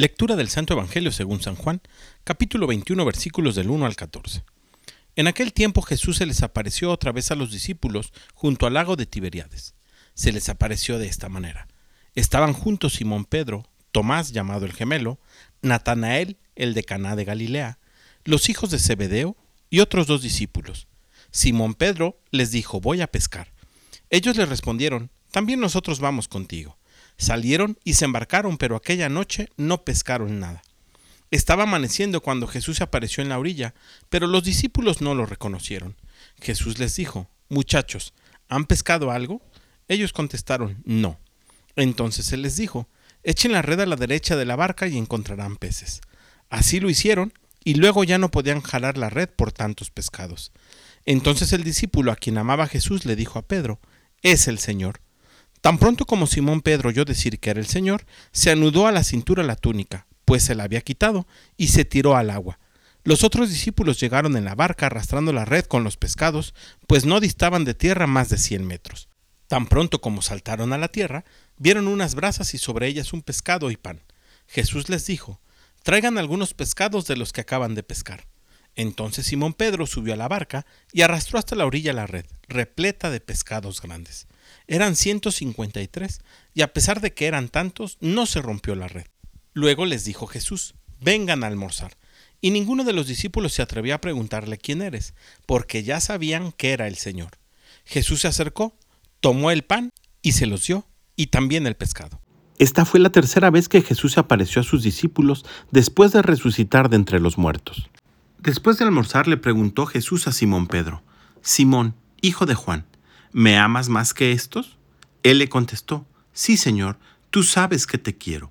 Lectura del Santo Evangelio según San Juan, capítulo 21, versículos del 1 al 14. En aquel tiempo Jesús se les apareció otra vez a los discípulos junto al lago de Tiberiades. Se les apareció de esta manera. Estaban juntos Simón Pedro, Tomás llamado el gemelo, Natanael, el de Caná de Galilea, los hijos de Zebedeo y otros dos discípulos. Simón Pedro les dijo, voy a pescar. Ellos le respondieron, también nosotros vamos contigo. Salieron y se embarcaron, pero aquella noche no pescaron nada. Estaba amaneciendo cuando Jesús apareció en la orilla, pero los discípulos no lo reconocieron. Jesús les dijo, Muchachos, ¿han pescado algo? Ellos contestaron, No. Entonces se les dijo, Echen la red a la derecha de la barca y encontrarán peces. Así lo hicieron, y luego ya no podían jalar la red por tantos pescados. Entonces el discípulo a quien amaba Jesús le dijo a Pedro, Es el Señor. Tan pronto como Simón Pedro oyó decir que era el Señor, se anudó a la cintura la túnica, pues se la había quitado, y se tiró al agua. Los otros discípulos llegaron en la barca arrastrando la red con los pescados, pues no distaban de tierra más de cien metros. Tan pronto como saltaron a la tierra, vieron unas brasas y sobre ellas un pescado y pan. Jesús les dijo, Traigan algunos pescados de los que acaban de pescar. Entonces Simón Pedro subió a la barca y arrastró hasta la orilla la red, repleta de pescados grandes. Eran 153, y a pesar de que eran tantos, no se rompió la red. Luego les dijo Jesús, vengan a almorzar. Y ninguno de los discípulos se atrevió a preguntarle quién eres, porque ya sabían que era el Señor. Jesús se acercó, tomó el pan y se los dio, y también el pescado. Esta fue la tercera vez que Jesús apareció a sus discípulos después de resucitar de entre los muertos. Después de almorzar le preguntó Jesús a Simón Pedro, Simón, hijo de Juan, ¿me amas más que estos? Él le contestó, Sí, Señor, tú sabes que te quiero.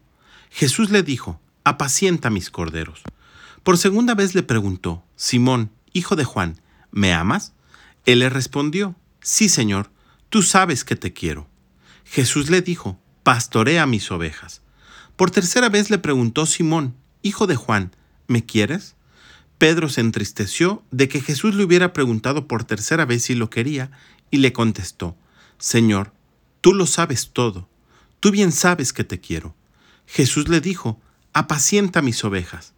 Jesús le dijo, Apacienta mis corderos. Por segunda vez le preguntó, Simón, hijo de Juan, ¿me amas? Él le respondió, Sí, Señor, tú sabes que te quiero. Jesús le dijo, Pastorea mis ovejas. Por tercera vez le preguntó Simón, hijo de Juan, ¿me quieres? Pedro se entristeció de que Jesús le hubiera preguntado por tercera vez si lo quería y le contestó, Señor, tú lo sabes todo, tú bien sabes que te quiero. Jesús le dijo, apacienta mis ovejas.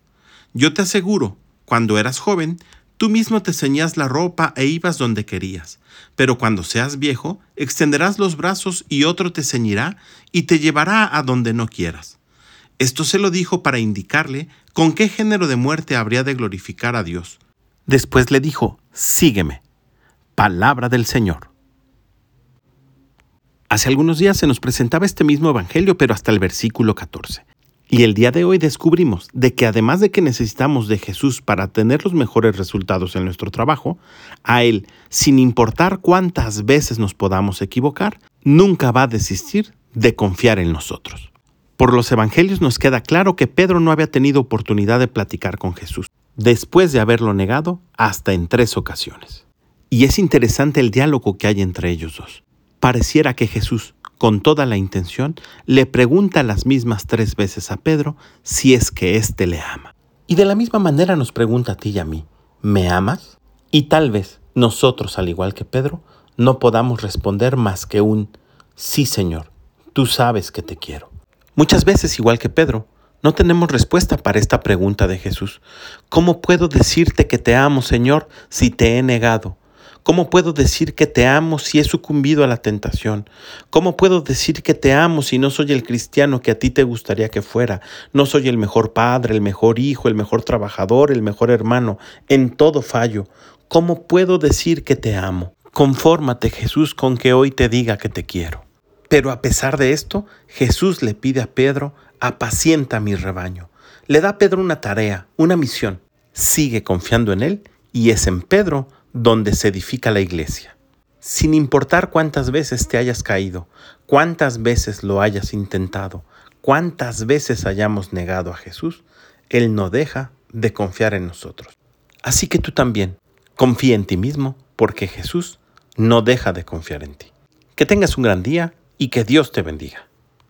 Yo te aseguro, cuando eras joven, tú mismo te ceñías la ropa e ibas donde querías, pero cuando seas viejo, extenderás los brazos y otro te ceñirá y te llevará a donde no quieras. Esto se lo dijo para indicarle con qué género de muerte habría de glorificar a Dios. Después le dijo, sígueme. Palabra del Señor. Hace algunos días se nos presentaba este mismo Evangelio, pero hasta el versículo 14. Y el día de hoy descubrimos de que además de que necesitamos de Jesús para tener los mejores resultados en nuestro trabajo, a Él, sin importar cuántas veces nos podamos equivocar, nunca va a desistir de confiar en nosotros. Por los evangelios nos queda claro que Pedro no había tenido oportunidad de platicar con Jesús, después de haberlo negado hasta en tres ocasiones. Y es interesante el diálogo que hay entre ellos dos. Pareciera que Jesús, con toda la intención, le pregunta las mismas tres veces a Pedro si es que éste le ama. Y de la misma manera nos pregunta a ti y a mí, ¿me amas? Y tal vez nosotros, al igual que Pedro, no podamos responder más que un, sí Señor, tú sabes que te quiero. Muchas veces, igual que Pedro, no tenemos respuesta para esta pregunta de Jesús. ¿Cómo puedo decirte que te amo, Señor, si te he negado? ¿Cómo puedo decir que te amo si he sucumbido a la tentación? ¿Cómo puedo decir que te amo si no soy el cristiano que a ti te gustaría que fuera? No soy el mejor padre, el mejor hijo, el mejor trabajador, el mejor hermano. En todo fallo. ¿Cómo puedo decir que te amo? Confórmate, Jesús, con que hoy te diga que te quiero. Pero a pesar de esto, Jesús le pide a Pedro, apacienta mi rebaño. Le da a Pedro una tarea, una misión. Sigue confiando en él y es en Pedro donde se edifica la iglesia. Sin importar cuántas veces te hayas caído, cuántas veces lo hayas intentado, cuántas veces hayamos negado a Jesús, Él no deja de confiar en nosotros. Así que tú también, confía en ti mismo, porque Jesús no deja de confiar en ti. Que tengas un gran día y que Dios te bendiga.